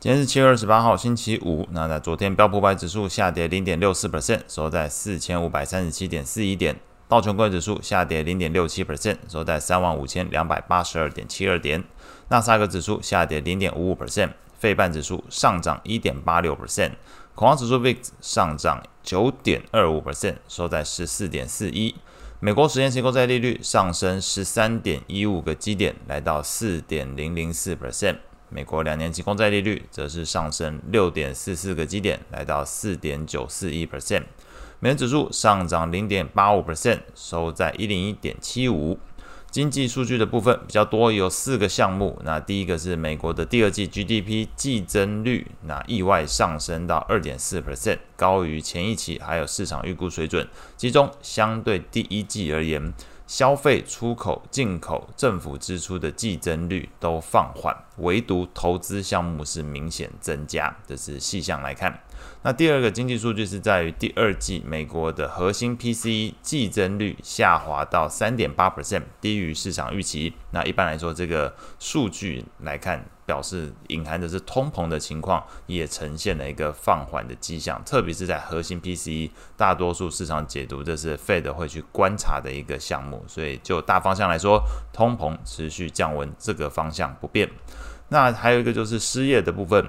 今天是七月二十八号，星期五。那在昨天，标普五百指数下跌零点六四 percent，收在四千五百三十七点四一点。道琼工指数下跌零点六七 percent，收在三万五千两百八十二点七二点。纳斯达克指数下跌零点五五 percent，费半指数上涨一点八六 percent，恐慌指数 VIX 上涨九点二五 percent，收在十四点四一。美国十年期公债利率上升十三点一五个基点，来到四点零零四 percent。美国两年期公债利率则是上升六点四四个基点，来到四点九四一 percent。美元指数上涨零点八五 percent，收在一零一点七五。经济数据的部分比较多，有四个项目。那第一个是美国的第二季 GDP 季增率，那意外上升到二点四 percent，高于前一期还有市场预估水准。其中相对第一季而言，消费、出口、进口、政府支出的季增率都放缓，唯独投资项目是明显增加。这是细项来看。那第二个经济数据是在于第二季美国的核心 PCE 季增率下滑到三点八 percent，低于市场预期。那一般来说，这个数据来看，表示隐含的是通膨的情况也呈现了一个放缓的迹象，特别是在核心 PCE，大多数市场解读这是 Fed 会去观察的一个项目，所以就大方向来说，通膨持续降温这个方向不变。那还有一个就是失业的部分。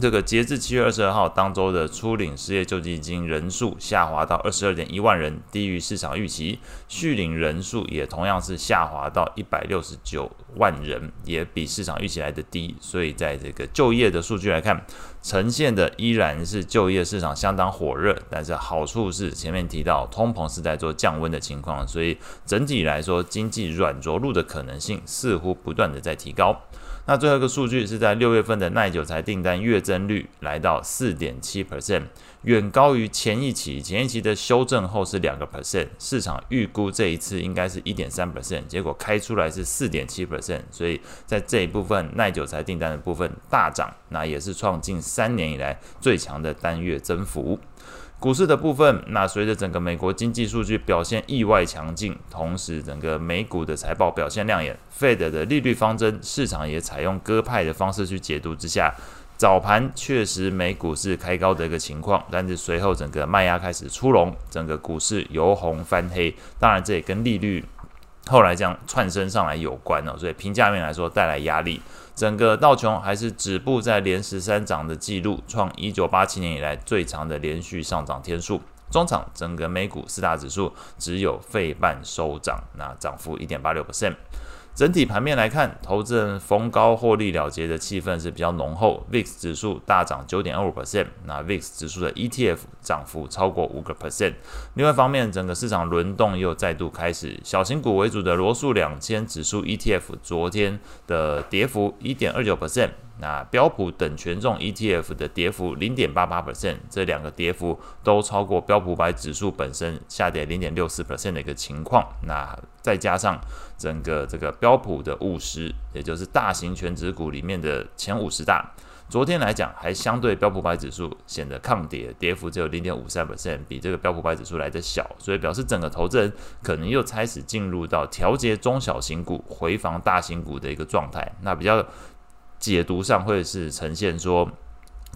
这个截至七月二十二号当周的初领失业救济金人数下滑到二十二点一万人，低于市场预期；续领人数也同样是下滑到一百六十九万人，也比市场预期来的低。所以，在这个就业的数据来看，呈现的依然是就业市场相当火热。但是好处是前面提到通膨是在做降温的情况，所以整体来说经济软着陆的可能性似乎不断的在提高。那最后一个数据是在六月份的耐久材订单月增率来到四点七 percent，远高于前一期，前一期的修正后是两个 percent，市场预估这一次应该是一点三 percent，结果开出来是四点七 percent，所以在这一部分耐久材订单的部分大涨，那也是创近三年以来最强的单月增幅。股市的部分，那随着整个美国经济数据表现意外强劲，同时整个美股的财报表现亮眼，Fed 的利率方针市场也采用鸽派的方式去解读之下，早盘确实美股是开高的一个情况，但是随后整个卖压开始出笼，整个股市由红翻黑，当然这也跟利率后来这样窜升上来有关哦，所以评价面来说带来压力。整个道琼还是止步在连十三涨的记录，创一九八七年以来最长的连续上涨天数。中场整个美股四大指数只有费半收涨，那涨幅一点八六 percent。整体盘面来看，投资人逢高获利了结的气氛是比较浓厚。VIX 指数大涨九点二五 percent，那 VIX 指数的 ETF 涨幅超过五个 percent。另外一方面，整个市场轮动又再度开始，小型股为主的罗素两千指数 ETF 昨天的跌幅一点二九 percent。那标普等权重 ETF 的跌幅零点八八 percent，这两个跌幅都超过标普五百指数本身下跌零点六四 percent 的一个情况。那再加上整个这个标普的五十，也就是大型权指股里面的前五十大，昨天来讲还相对标普五百指数显得抗跌，跌幅只有零点五三 percent，比这个标普五百指数来得小，所以表示整个投资人可能又开始进入到调节中小型股、回防大型股的一个状态。那比较。解读上会是呈现说，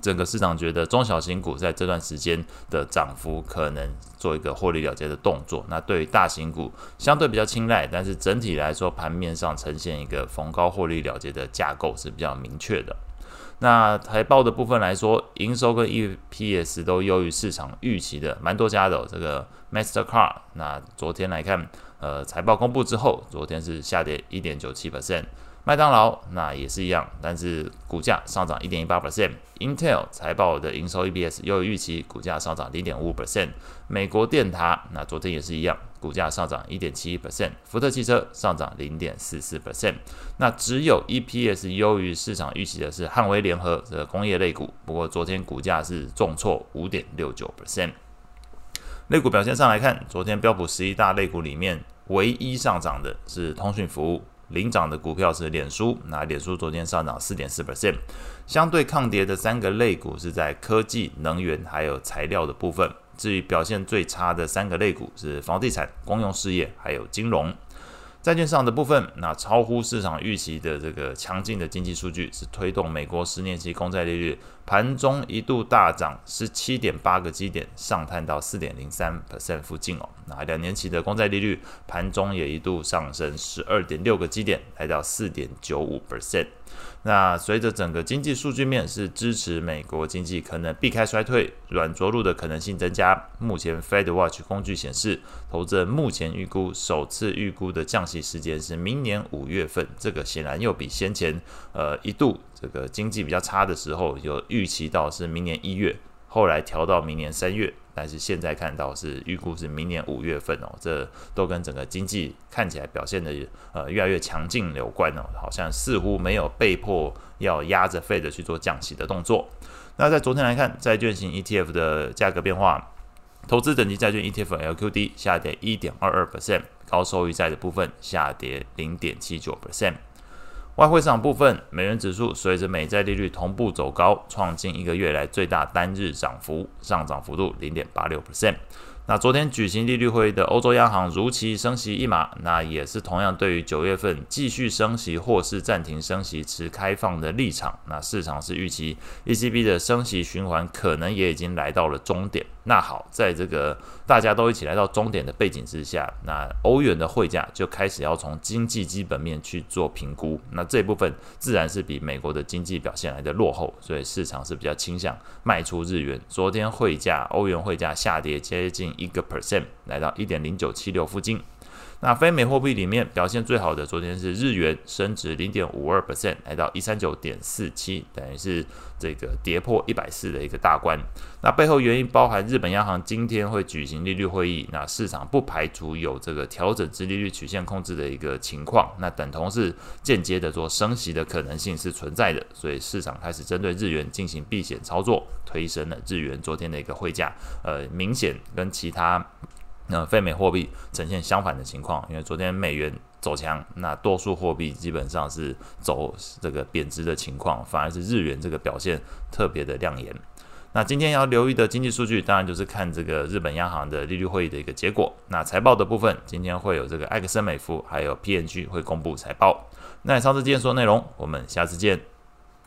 整个市场觉得中小型股在这段时间的涨幅可能做一个获利了结的动作，那对于大型股相对比较青睐，但是整体来说盘面上呈现一个逢高获利了结的架构是比较明确的。那财报的部分来说，营收跟 EPS 都优于市场预期的蛮多家的，这个 Mastercard，那昨天来看，呃，财报公布之后，昨天是下跌一点九七 percent。麦当劳那也是一样，但是股价上涨一点一八 percent。Intel 财报的营收 EPS 优于预期，股价上涨零点五 percent。美国电塔那昨天也是一样，股价上涨一点七一 percent。福特汽车上涨零点四四 percent。那只有 EPS 优于市场预期的是汉威联合的工业类股，不过昨天股价是重挫五点六九 percent。类股表现上来看，昨天标普十一大类股里面唯一上涨的是通讯服务。领涨的股票是脸书，那脸书昨天上涨四点四 percent，相对抗跌的三个类股是在科技、能源还有材料的部分。至于表现最差的三个类股是房地产、公用事业还有金融。债券市场的部分，那超乎市场预期的这个强劲的经济数据，是推动美国十年期公债利率盘中一度大涨十七点八个基点，上探到四点零三 percent 附近哦。那两年期的公债利率盘中也一度上升十二点六个基点，来到四点九五 percent。那随着整个经济数据面是支持美国经济可能避开衰退、软着陆的可能性增加。目前 Fed Watch 工具显示，投资人目前预估首次预估的降息时间是明年五月份。这个显然又比先前呃一度这个经济比较差的时候有预预期到是明年一月，后来调到明年三月。但是现在看到是预估是明年五月份哦，这都跟整个经济看起来表现的呃越来越强劲有关哦，好像似乎没有被迫要压着 Fed 去做降息的动作。那在昨天来看，债券型 ETF 的价格变化，投资等级债券 ETF LQD 下跌一点二二 percent，高收益债的部分下跌零点七九 percent。外汇市场部分，美元指数随着美债利率同步走高，创近一个月来最大单日涨幅，上涨幅度零点八六 percent。那昨天举行利率会议的欧洲央行如期升息一码，那也是同样对于九月份继续升息或是暂停升息持开放的立场。那市场是预期 ECB 的升息循环可能也已经来到了终点。那好，在这个大家都一起来到终点的背景之下，那欧元的汇价就开始要从经济基本面去做评估。那这部分自然是比美国的经济表现来的落后，所以市场是比较倾向卖出日元。昨天汇价，欧元汇价下跌接近一个 percent，来到一点零九七六附近。那非美货币里面表现最好的，昨天是日元升值零点五二 percent，来到一三九点四七，等于是这个跌破一百四的一个大关。那背后原因包含日本央行今天会举行利率会议，那市场不排除有这个调整之利率曲线控制的一个情况，那等同是间接的做升息的可能性是存在的，所以市场开始针对日元进行避险操作，推升了日元昨天的一个汇价，呃，明显跟其他。那非美货币呈现相反的情况，因为昨天美元走强，那多数货币基本上是走这个贬值的情况，反而是日元这个表现特别的亮眼。那今天要留意的经济数据，当然就是看这个日本央行的利率会议的一个结果。那财报的部分，今天会有这个埃克森美孚还有 P N G 会公布财报。那以上是今天说内容，我们下次见。